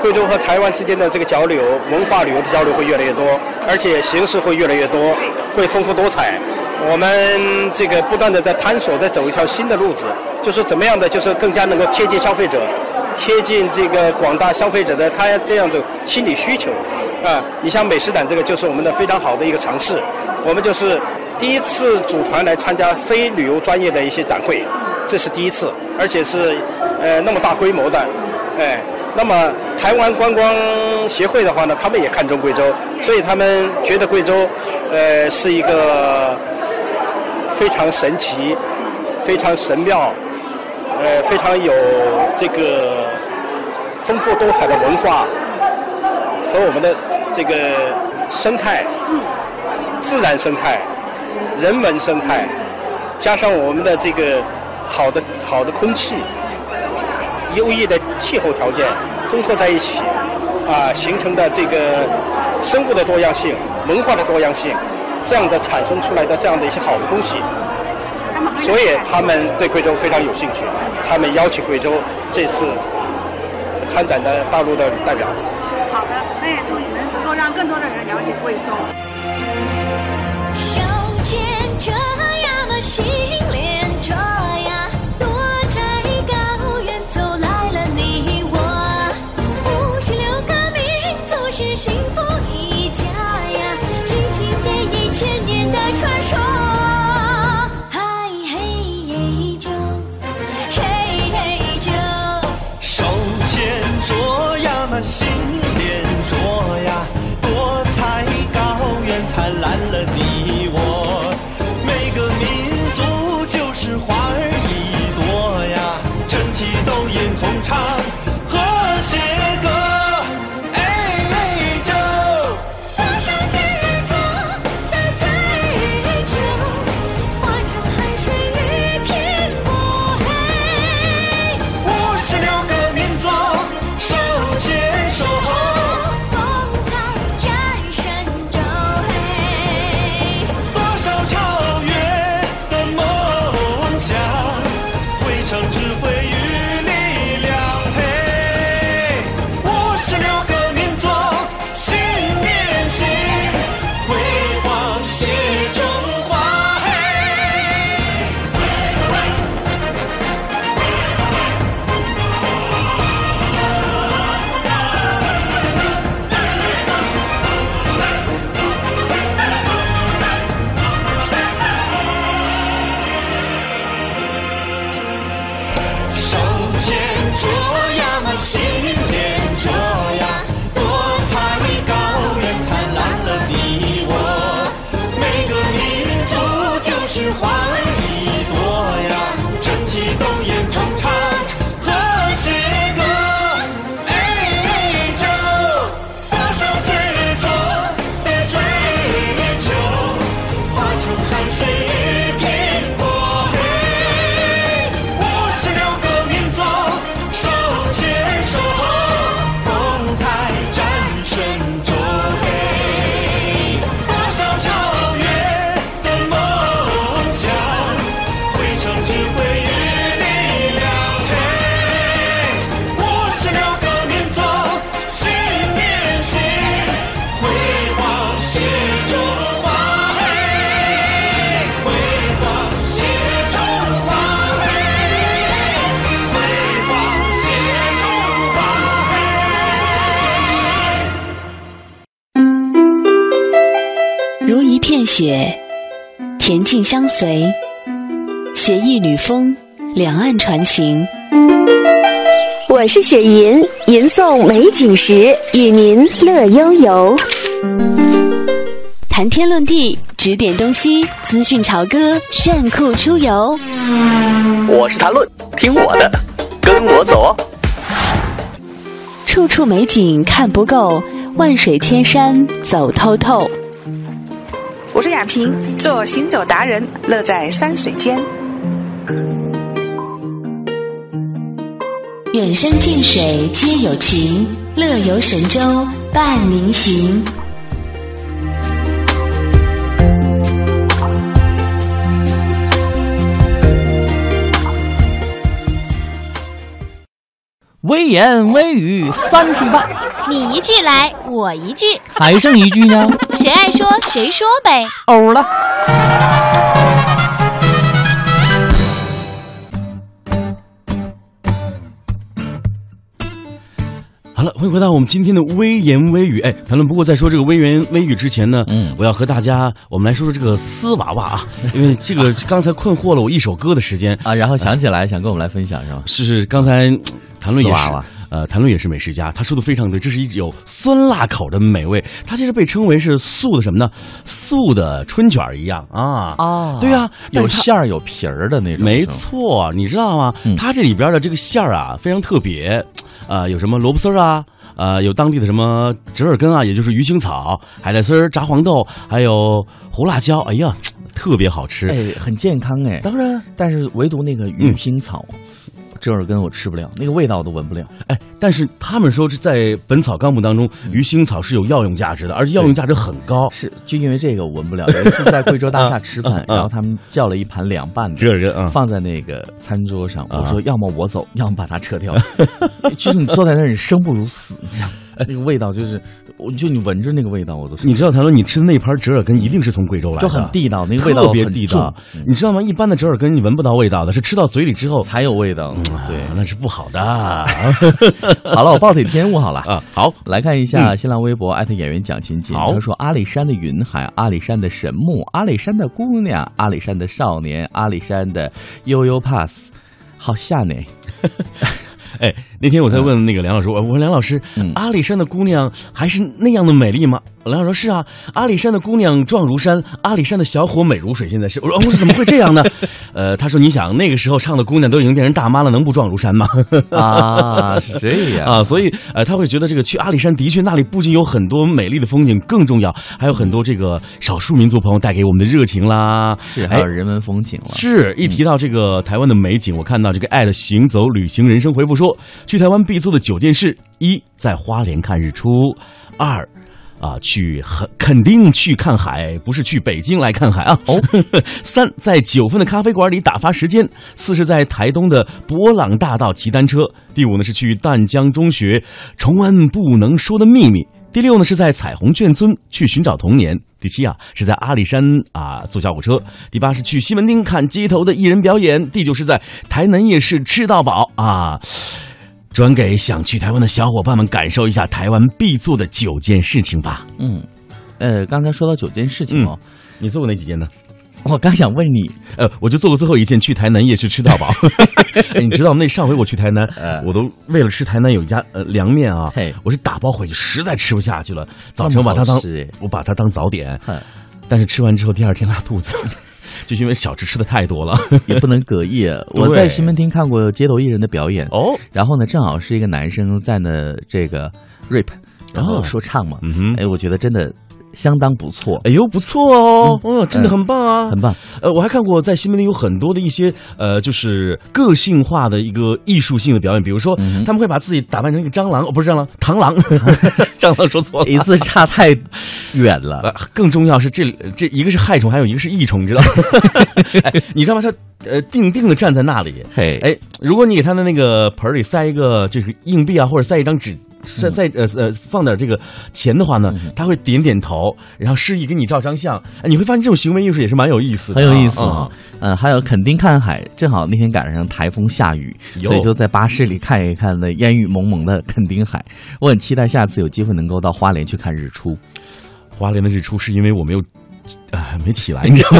贵州和台湾之间的这个交流，文化旅游的交流会越来越多，而且形式会越来越多，会丰富多彩。我们这个不断的在探索，在走一条新的路子，就是怎么样的，就是更加能够贴近消费者，贴近这个广大消费者的他这样的心理需求。啊，你像美食展这个，就是我们的非常好的一个尝试。我们就是第一次组团来参加非旅游专业的一些展会，这是第一次，而且是呃那么大规模的，哎。那么台湾观光协会的话呢，他们也看中贵州，所以他们觉得贵州，呃，是一个非常神奇、非常神妙、呃，非常有这个丰富多彩的文化和我们的这个生态、自然生态、人文生态，加上我们的这个好的好的空气。优异的气候条件综合在一起，啊，形成的这个生物的多样性、文化的多样性，这样的产生出来的这样的一些好的东西，所以他们对贵州非常有兴趣。他们邀请贵州这次参展的大陆的代表。好的，那也祝你们能够让更多的人了解贵州。手牵着呀嘛心 Hoa 恬静相随，携一缕风，两岸传情。我是雪吟，吟诵美景时，与您乐悠悠。谈天论地，指点东西，资讯潮歌，炫酷出游。我是谈论，听我的，跟我走哦。处处美景看不够，万水千山走透透。我是雅萍，做行走达人，乐在山水间。远山近水皆有情，乐游神州伴您行。微言微语三句半，你一句来，我一句，还剩一句呢？谁爱说谁说呗。欧了。好了，欢迎回到我们今天的微言微语。哎，谈论不过在说这个微言微语之前呢，嗯，我要和大家我们来说说这个丝娃娃啊，因为这个刚才困惑了我一首歌的时间啊，然后想起来想跟我们来分享是吧？是是，刚才谈论也是。呃，谈论也是美食家，他说的非常对，这是一有酸辣口的美味，它其实被称为是素的什么呢？素的春卷一样啊啊对呀、但有馅儿有皮儿的那种，没错，你知道吗？它这里边的这个馅儿啊，非常特别，呃，有什么萝卜丝儿啊，呃，有当地的什么折耳根啊，也就是鱼腥草、海带丝儿、炸黄豆，还有胡辣椒，哎呀，特别好吃。哎，很健康哎。当然，但是唯独那个鱼腥草、折耳根我吃不了，那个味道我都闻不了。哎，但是他们说是在《本草纲目》当中，鱼腥草是有药用价值的，而且药用价值很高。是，就因为这个我闻不了。有一次在贵州大厦 (laughs) 吃饭，然后他们叫了一盘凉拌的折耳根啊放在那个餐桌上，啊我说要么我走，要么把它撤掉。(laughs) 就是你坐在那儿，你生不如死，你知道吗？(laughs) 那个味道就是，我就你闻着那个味道，我都你知道，谭论，你吃的那盘折耳根一定是从贵州来的，就很地道那个味道特别很地道重。你知道吗？一般的折耳根你闻不到味道的，是吃到嘴里之后才有味道。对，那是不好的。(laughs) 好了，我暴殄天物好了啊。好，来看一下嗯新浪微博艾特演员蒋勤勤，他说阿里山的云海，阿里山的神木，阿里山的姑娘，阿里山的少年，阿里山的悠悠 pass，好吓呢。(laughs) 哎，那天我在问那个梁老师，我我说梁老师，嗯阿里山的姑娘还是那样的美丽吗？梁老师说是啊，阿里山的姑娘壮如山，阿里山的小伙美如水。现在是我说，我说怎么会这样呢？(laughs) 呃，他说你想那个时候唱的姑娘都已经变成大妈了，能不壮如山吗？(laughs) 啊是这样啊，所以呃，他会觉得这个去阿里山的确那里不仅有很多美丽的风景，更重要还有很多这个少数民族朋友带给我们的热情啦，是还有人文风情了。是一提到这个台湾的美景，我看到这个爱的行走旅行人生回复说，去台湾必做的九件事：一，在花莲看日出；二。啊，去很肯定去看海，不是去北京来看海啊！哦，(laughs) 三在九份的咖啡馆里打发时间；四是在台东的博朗大道骑单车；第五呢是去淡江中学重温不能说的秘密；第六呢是在彩虹眷村去寻找童年；第七啊是在阿里山啊坐小火车；第八是去西门町看街头的艺人表演；第九是在台南夜市吃到饱啊。转给想去台湾的小伙伴们，感受一下台湾必做的九件事情吧。嗯，呃，刚才说到九件事情哦，你做过哪几件呢？我刚想问你，呃，我就做过最后一件，去台南夜市吃到饱。(laughs) 哎你知道？那上回我去台南，我都为了吃台南有一家呃凉面啊，我是打包回去，实在吃不下去了。早晨我把它当我把它当早点，但是吃完之后第二天拉肚子，就是因为小吃吃的太多了，(laughs) 也不能隔夜。我在西门町看过街头艺人的表演哦，然后呢，正好是一个男生在那这个 rap，然后哦说唱嘛，嗯哼哎，我觉得真的相当不错。哎呦，不错哦，哦，真的很棒啊，很棒。呃，我还看过在西门町有很多的一些呃，就是个性化的一个艺术性的表演，比如说、他们会把自己打扮成一个蟑螂，哦，不是蟑螂，(laughs) 螳螂，蟑螂说错了，一次差太远了。(laughs) 呃，更重要是这这一个是害虫，还有一个是益虫，你知道吗？(laughs) 哎，你知道吗？他呃定定的站在那里，嘿，哎，如果你给他的那个盆里塞一个就是硬币啊，或者塞一张纸。再再呃呃放点这个钱的话呢，他会点点头，然后示意给你照张相。哎，你会发现这种行为艺术也是蛮有意思的啊，很有意思啊。嗯，还有垦丁看海，正好那天赶上台风下雨，所以就在巴士里看一看那烟雨蒙蒙的垦丁海。我很期待下次有机会能够到花莲去看日出。花莲的日出是因为我没有啊、没起来，你知道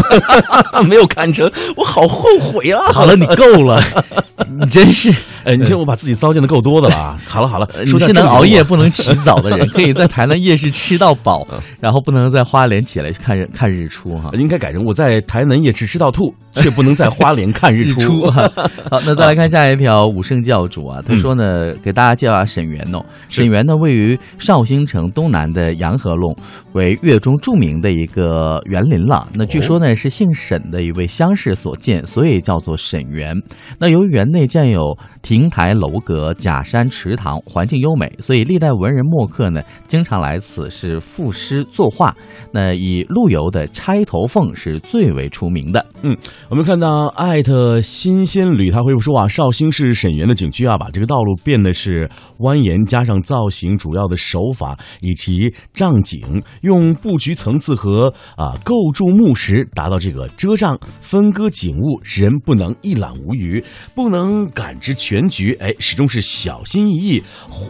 吗？(laughs) 没有看成，我好后悔啊！好了，你够了，(laughs) 你真是，哎，你这我把自己糟践的够多的了啊！好了好了，说现在熬夜不能起早的人，(laughs) 可以在台南夜市吃到饱，然后不能在花莲起来看日看日出哈。应该改成我在台南夜市吃到吐，却不能在花莲看日出。好，那再来看下一条，武圣教主啊，他说呢，给大家介绍下沈园哦。沈园呢，位于绍兴城东南的洋河弄，为粤中著名的一个园林了。那据说呢，是姓沈的一位乡士所建，所以叫做沈园。那由于园内建有亭台楼阁、假山池塘，环境优美，所以历代文人墨客呢，经常来此是赋诗作画。那以陆游的《钗头凤》是最为出名的。嗯，我们看到艾特新鲜旅他回复说啊，绍兴市沈园的景区啊，把这个道路变得是蜿蜒，加上造型主要的手法以及障景，用布局层次和啊构筑木石，达到这个遮障分割景物，使人不能一览无余，不能感知全局。哎，始终是小心翼翼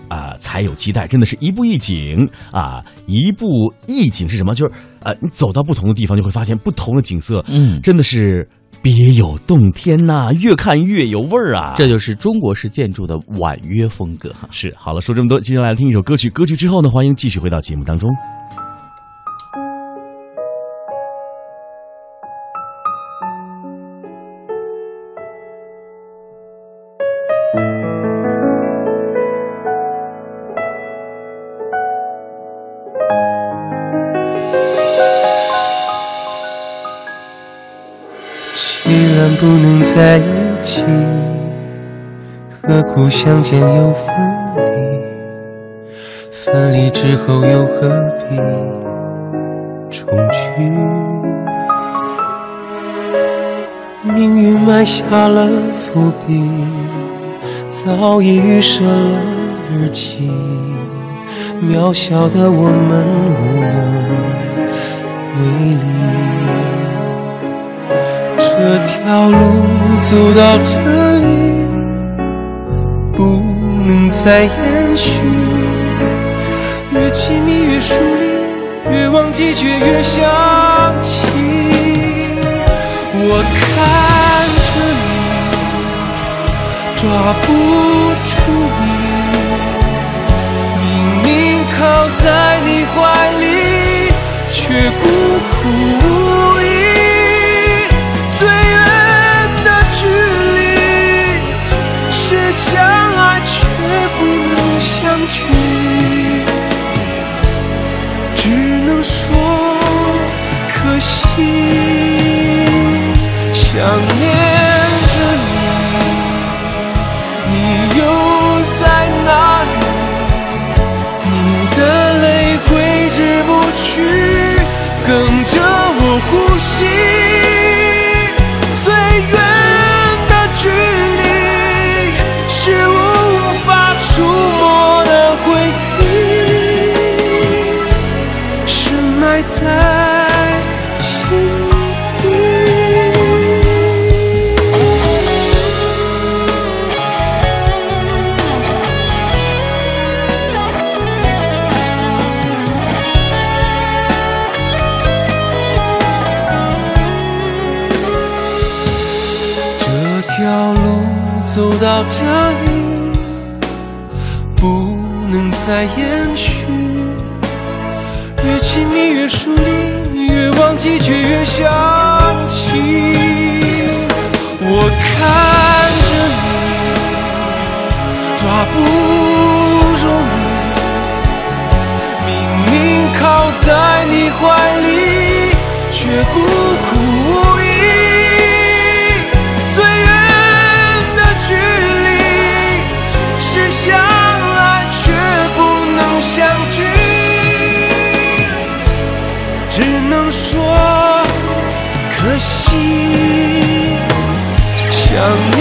啊，才有期待。真的是一步一景啊，一步一景是什么？就是呃，你走到不同的地方，就会发现不同的景色。嗯，真的是别有洞天呐、越看越有味儿啊！这就是中国式建筑的婉约风格哈。是，好了，说这么多，接下来听一首歌曲。歌曲之后呢，欢迎继续回到节目当中。不能在一起，何苦相见又分离？分离之后又何必重聚？命运埋下了伏笔，早已预设了日期。渺小的我们无这条路走到这里，不能再延续。越亲密越疏离，越忘记却越想起。我看着你，抓不住你，明明靠在你怀里，却孤苦无相爱却不能相聚，只能说可惜。想念着你，你又不如你，明明靠在你怀里，却孤苦无依。最远的距离是相爱却不能相聚，只能说可惜。想念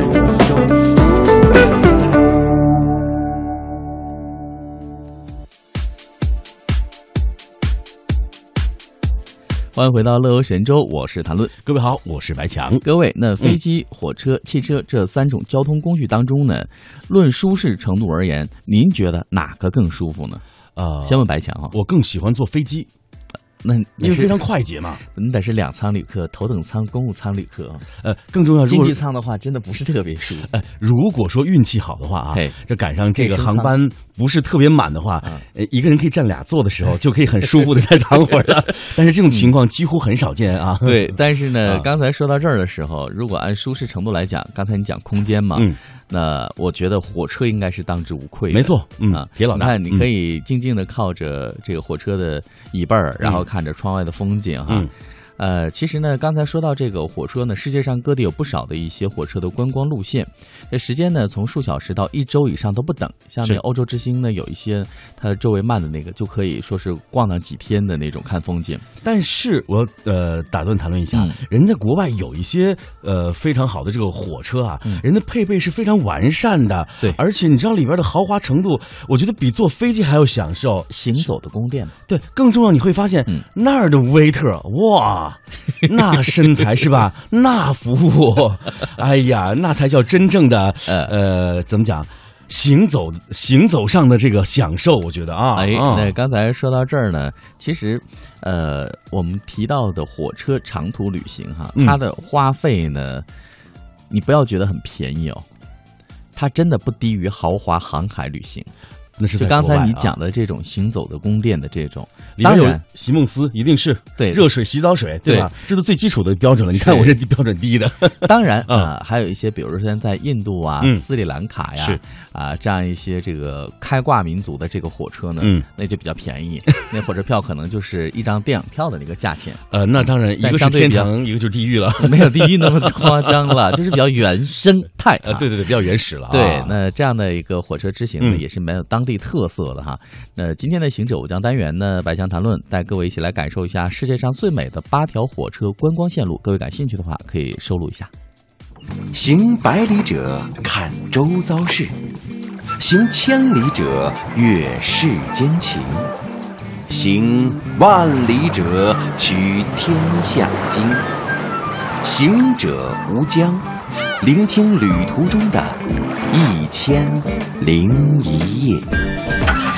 欢迎回到乐游神州，我是谭论。各位好，我是白强。各位，那飞机、火车、汽车这三种交通工具当中呢，论舒适程度而言，您觉得哪个更舒服呢？呃，先问白强啊，我更喜欢坐飞机。那因为非常快捷嘛，(laughs) 你得是两舱旅客，头等舱、公务舱旅客。呃，更重要，经济舱的话，真的不是特别舒服。呃，如果说运气好的话啊，这赶上这个航班不是特别满的话，呃，一个人可以占俩座的时候，就可以很舒服的再 (laughs) 躺会儿了。但是这种情况几乎很少见啊。对，但是呢，刚才说到这儿的时候，如果按舒适程度来讲，刚才你讲空间嘛。嗯那我觉得火车应该是当之无愧。没错，嗯啊，铁老大，你看，你可以静静的靠着这个火车的椅背儿，然后看着窗外的风景哈。呃，其实呢，刚才说到这个火车呢，世界上各地有不少的一些火车的观光路线，这时间呢从数小时到一周以上都不等。像那欧洲之星呢，有一些它周围慢的那个，就可以说是逛上几天的那种看风景。但是我呃打断谈论一下，人家国外有一些呃非常好的这个火车啊，人的配备是非常完善的，对，而且你知道里边的豪华程度，我觉得比坐飞机还要享受。行走的宫殿，对，更重要你会发现那儿的 waiter 哇。(laughs) 那身材是吧？那服务，哎呀，那才叫真正的呃，怎么讲？行走行走上的这个享受，我觉得啊。哎，那刚才说到这儿呢，其实呃，我们提到的火车长途旅行哈，它的花费呢，你不要觉得很便宜哦，它真的不低于豪华航海旅行。那是就刚才你讲的这种行走的宫殿的这种，当然席梦思一定是对热水洗澡水，对吧？这是最基础的标准了。你看我这标准低的。(laughs) 当然啊，还有一些，比如说现在在印度啊、斯里兰卡呀，是啊，这样一些这个开挂民族的这个火车呢，嗯，那就比较便宜。(laughs) 那火车票可能就是一张电影票的那个价钱。(laughs) 呃，那当然，一个是天堂，一个就是地狱了，没有地狱那么夸张了，就是比较原生态。啊，对对对，比较原始了。对，那这样的一个火车之行呢，也是没有当当地特色的哈。那今天的行者五江单元呢，百强谈论带各位一起来感受一下世界上最美的八条火车观光线路。各位感兴趣的话，可以收录一下。行百里者看周遭事，行千里者阅世间情，行万里者取天下经。行者无疆，聆听旅途中的一千零一夜。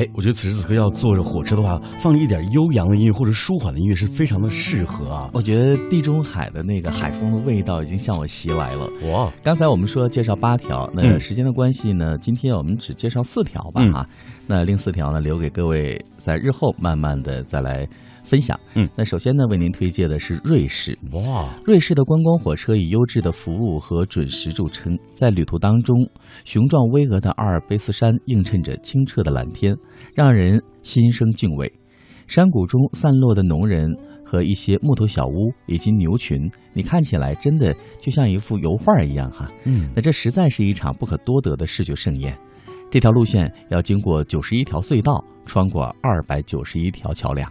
哎，我觉得此时此刻要坐着火车的话，放一点悠扬的音乐或者舒缓的音乐是非常的适合啊。我觉得地中海的那个海风的味道已经向我袭来了。哇！刚才我们说介绍八条，那时间的关系呢，今天我们只介绍四条吧哈。那另四条呢，留给各位在日后慢慢的再来分享。嗯，那首先呢，为您推荐的是瑞士。哇！瑞士的观光火车以优质的服务和准时著称，在旅途当中，雄壮巍峨的阿尔卑斯山映衬着清澈的蓝天，让人心生敬畏。山谷中散落的农人和一些木头小屋以及牛群，你看起来真的就像一幅油画一样哈。嗯，那这实在是一场不可多得的视觉盛宴。这条路线要经过九十一条隧道，穿过二百九十一条桥梁。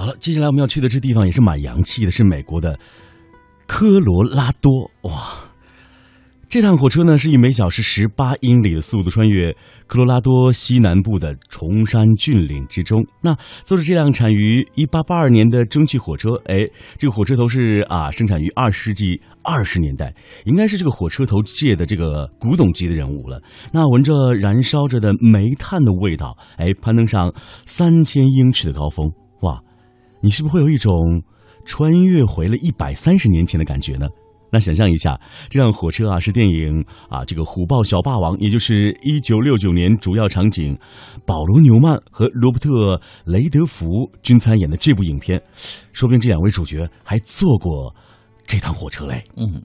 好了，接下来我们要去的这地方也是蛮洋气的，是美国的科罗拉多，哇！这趟火车呢，是以每小时十八英里的速度穿越科罗拉多西南部的崇山峻岭之中。那坐着这辆产于一八八二年的蒸汽火车，哎，这个火车头是啊，生产于二十世纪二十年代，应该是这个火车头界的这个古董级的人物了。那闻着燃烧着的煤炭的味道，哎，攀登上三千英尺的高峰，哇！你是不是会有一种穿越回了一百三十年前的感觉呢？那想象一下，这辆火车啊，是电影啊，这个《虎豹小霸王》，也就是一九六九年主要场景，保罗·纽曼和罗伯特·雷德福均参演的这部影片，说不定这两位主角还坐过这趟火车嘞。嗯。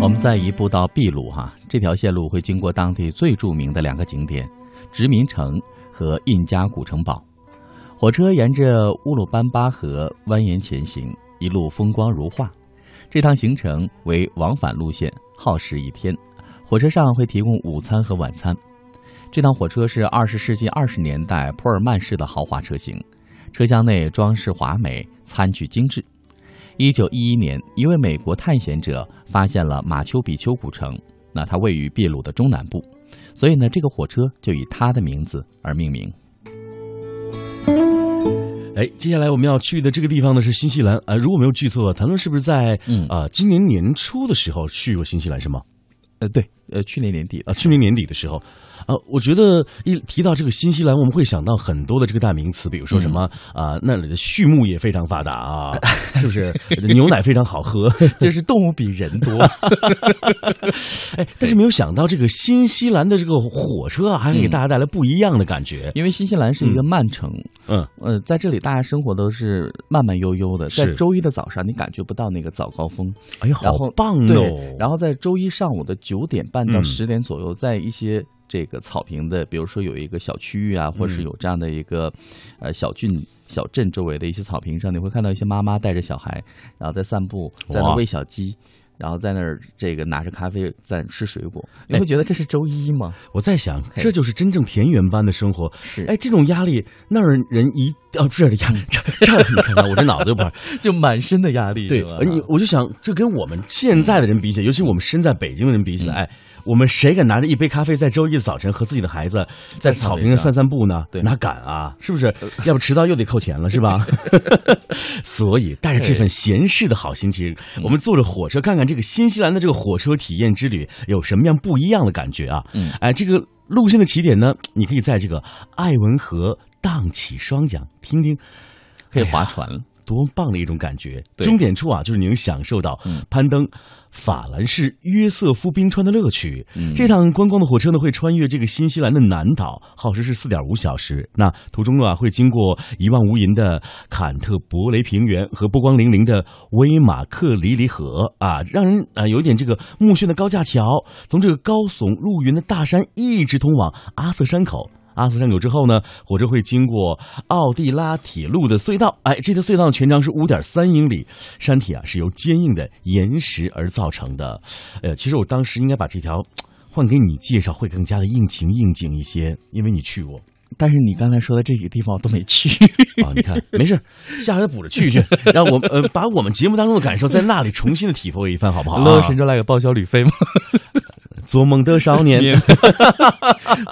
我们再一步到秘鲁哈，这条线路会经过当地最著名的两个景点——殖民城和印加古城堡。火车沿着乌鲁班巴河蜿蜒前行，一路风光如画。这趟行程为往返路线，耗时一天。火车上会提供午餐和晚餐。这趟火车是二十世纪二十年代普尔曼式的豪华车型，车厢内装饰华美，餐具精致。一九一一年，一位美国探险者发现了马丘比丘古城，那它位于秘鲁的中南部，所以呢，这个火车就以他的名字而命名。哎，接下来我们要去的这个地方呢是新西兰啊、呃，如果没有记错，谭论是不是在嗯啊、呃、今年年初的时候去过新西兰是吗？呃，对，呃，去年年底啊，去年年底的时候，啊，我觉得一提到这个新西兰，我们会想到很多的这个代名词，比如说什么啊、那里的畜牧业非常发达啊，(laughs) 是不是？牛奶非常好喝，就是动物比人多。(laughs) 哎，但是没有想到这个新西兰的这个火车啊，还能给大家带来不一样的感觉。因为新西兰是一个慢城，嗯，呃，在这里大家生活都是慢慢悠悠的，在是周一的早上你感觉不到那个早高峰，哎呀，好棒对哦！然后在周一上午的九点半到嗯。十点左右，在一些这个草坪的，比如说有一个小区域啊，或是嗯有这样的一个呃小郡、小镇周围的一些草坪上，你会看到一些妈妈带着小孩，然后在散步，在那喂小鸡。然后在那儿，这个拿着咖啡在吃水果，你哎会觉得这是周一吗？我在想，这就是真正田园般的生活。是哎，这种压力，那儿人一哦，这儿的压力，这这儿你看看，我这脑子又不好，就满身的压力。对你我就想，这跟我们现在的人比起来，尤其我们身在北京的人比起来，哎，我们谁敢拿着一杯咖啡在周一的早晨和自己的孩子在草坪上散散步呢？对哪敢啊？(laughs) 是不是？要不迟到又得扣钱了，是吧？(laughs) 所以带着这份闲适的好心情，我们坐着火车看看这个新西兰的这个火车体验之旅有什么样不一样的感觉啊？嗯，哎，这个路线的起点呢，你可以在这个艾文河荡起双桨，听听，可以划船了。多棒的一种感觉！终点处啊，就是你能享受到攀登法兰士约瑟夫冰川的乐趣。嗯这趟观光的火车呢，会穿越这个新西兰的南岛，耗时是四点五小时。那途中啊，会经过一望无垠的坎特伯雷平原和波光粼粼的威马克里里河啊，让人啊有一点这个目眩的高架桥，从这个高耸入云的大山一直通往阿瑟山口。阿斯山口之后呢，火车会经过奥地拉铁路的隧道。哎，这条隧道全长是五点三英里，山体啊是由坚硬的岩石而造成的。呃，其实我当时应该把这条换给你介绍，会更加的应情应景一些，因为你去过。但是你刚才说的这几个地方我都没去 (laughs) 啊！你看，没事，(laughs) 下回补着去去，让我呃把我们节目当中的感受在那里重新的体会一番，好不好？乐神州来个报销旅费吗？(laughs) 做梦的少年，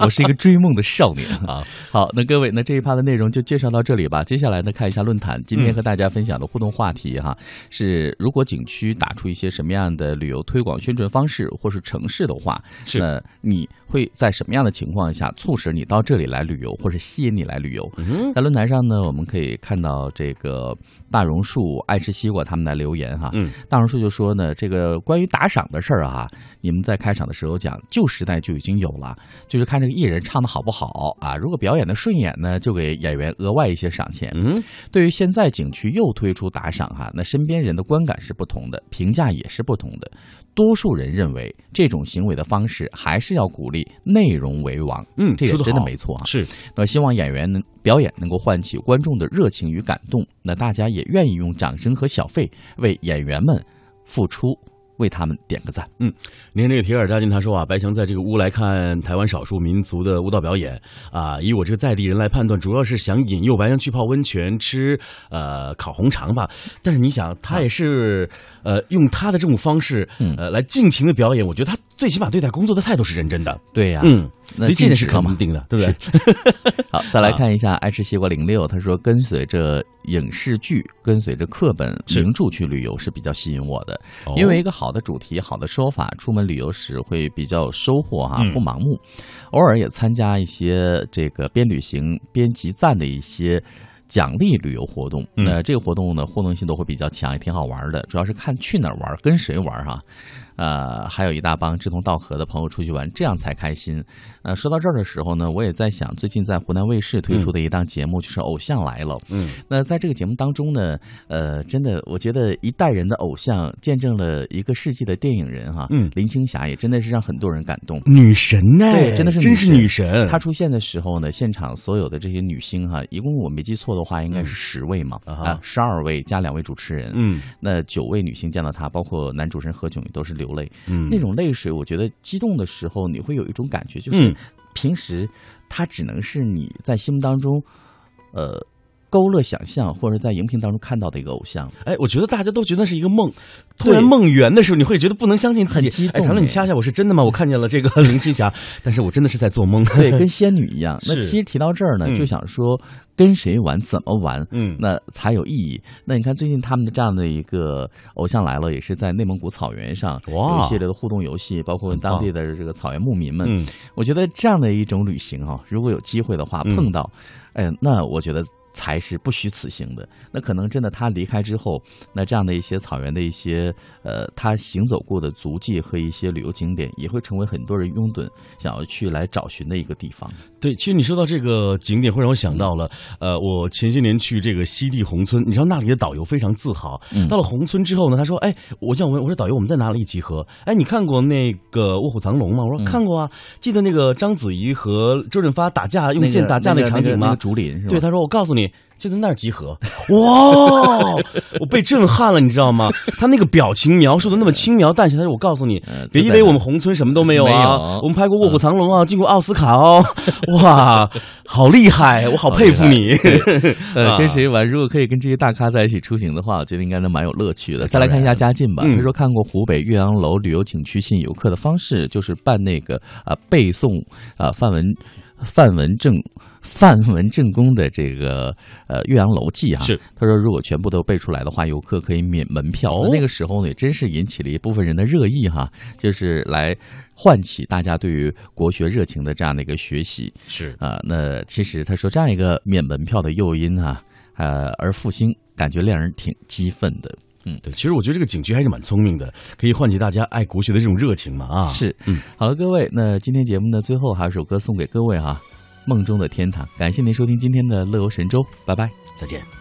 我是一个追梦的少年啊！好，那各位，那这一趴的内容就介绍到这里吧。接下来呢，看一下论坛，今天和大家分享的互动话题哈，是如果景区打出一些什么样的旅游推广宣传方式，或是城市的话，是那你会在什么样的情况下促使你到这里来旅游，或者吸引你来旅游？嗯在论坛上呢，我们可以看到这个大榕树爱吃西瓜他们来留言哈。嗯，大榕树就说呢，这个关于打赏的事儿啊，你们在开场的时候讲，旧时代就已经有了，就是看这个艺人唱的好不好啊，如果表演的顺眼呢，就给演员额外一些赏钱。嗯，对于现在景区又推出打赏哈，那身边人的观感是不同的，评价也是不同的。多数人认为这种行为的方式还是要鼓励内容为王。嗯，这个真的没错啊。是，那希望演员能表演能够唤起观众的热情与感动，那大家也愿意用掌声和小费为演员们付出为他们点个赞。嗯，您看这个铁杆扎金他说啊，白翔在这个屋来看台湾少数民族的舞蹈表演啊，以我这个在地人来判断，主要是想引诱白翔去泡温泉吃呃烤红肠吧。但是你想，他也是呃用他的这种方式呃来尽情的表演，我觉得他最起码对待工作的态度是认真的。对呀，嗯，那所以这件事尽职嘛肯定的，对不对？(laughs) 好，再来看一下爱吃西瓜零六，他说跟随着影视剧、跟随着课本名著去旅游是比较吸引我的，哦因为一个好的主题、好的说法，出门旅游时会比较有收获哈、嗯不盲目。偶尔也参加一些这个边旅行边集赞的一些。奖励旅游活动，嗯那这个活动呢，互动性都会比较强，也挺好玩的。主要是看去哪儿玩，跟谁玩哈。呃，还有一大帮志同道合的朋友出去玩，这样才开心。呃，说到这儿的时候呢，我也在想，最近在湖南卫视推出的一档节目就是《偶像来了》。嗯，那在这个节目当中呢，呃，真的，我觉得一代人的偶像见证了一个世纪的电影人哈。嗯林青霞也真的是让很多人感动。女神呢？对，真的是真是女神。她出现的时候呢，现场所有的这些女星哈，一共我没记错的话，应该是十位嘛，啊十二位加两位主持人。嗯，那九位女星见到她，包括男主持人何炅也都是流泪。嗯那种泪水，我觉得激动的时候，你会有一种感觉，就是嗯平时它只能是你在心目当中，呃。勾勒想象，或者在荧屏当中看到的一个偶像，哎，我觉得大家都觉得是一个梦，突然梦圆的时候，你会觉得不能相信自己。很激动哎，唐乐，你掐一下，我是真的吗？我看见了这个 (laughs) 林青霞，但是我真的是在做梦。对，(laughs) 跟仙女一样。那其实提到这儿呢，嗯就想说跟谁玩，怎么玩，嗯那才有意义。那你看最近他们的这样的一个偶像来了，也是在内蒙古草原上哇有一系列的互动游戏，包括当地的这个草原牧民们。嗯我觉得这样的一种旅行啊，如果有机会的话嗯碰到，哎，那我觉得。才是不虚此行的。那可能真的他离开之后，那这样的一些草原的一些呃，他行走过的足迹和一些旅游景点，也会成为很多人拥趸想要去来找寻的一个地方。对，其实你说到这个景点，会让我想到了，呃，我前些年去这个西递宏村，你知道那里的导游非常自豪。嗯到了宏村之后呢，他说：“哎，我想问，我说导游，我们在哪里集合？哎，你看过那个《卧虎藏龙》吗？”我说：“看过啊，记得那个章子怡和周润发打架用剑打架那场景吗？”那个竹林是吧？对，他说：“我告诉你，就在那儿集合。”哇，我被震撼了，你知道吗？他那个表情描述的那么轻描淡写。他说：“我告诉你，别以为我们红村什么都没有啊，有我们拍过《卧虎藏龙》啊，进过奥斯卡哦。哇，好厉害，我好佩服你。(laughs) 呃，啊跟谁玩？如果可以跟这些大咖在一起出行的话，我觉得应该能蛮有乐趣的。再来看一下嘉靖吧，嗯他说看过湖北岳阳楼旅游景区吸引游客的方式，就是办那个啊、背诵啊、范文。范文正范文正公的这个呃《岳阳楼记》哈，是他说如果全部都背出来的话，游客可以免门票。哦那那个时候呢，也真是引起了一部分人的热议哈，就是来唤起大家对于国学热情的这样的一个学习。是啊、那其实他说这样一个免门票的诱因啊，呃，而复兴，感觉令人挺激愤的。嗯，对，其实我觉得这个景区还是蛮聪明的，可以唤起大家爱国学的这种热情嘛啊。是，嗯，好了，各位，那今天节目呢，最后还有首歌送给各位哈，《梦中的天堂》。感谢您收听今天的乐游神州，拜拜，再见。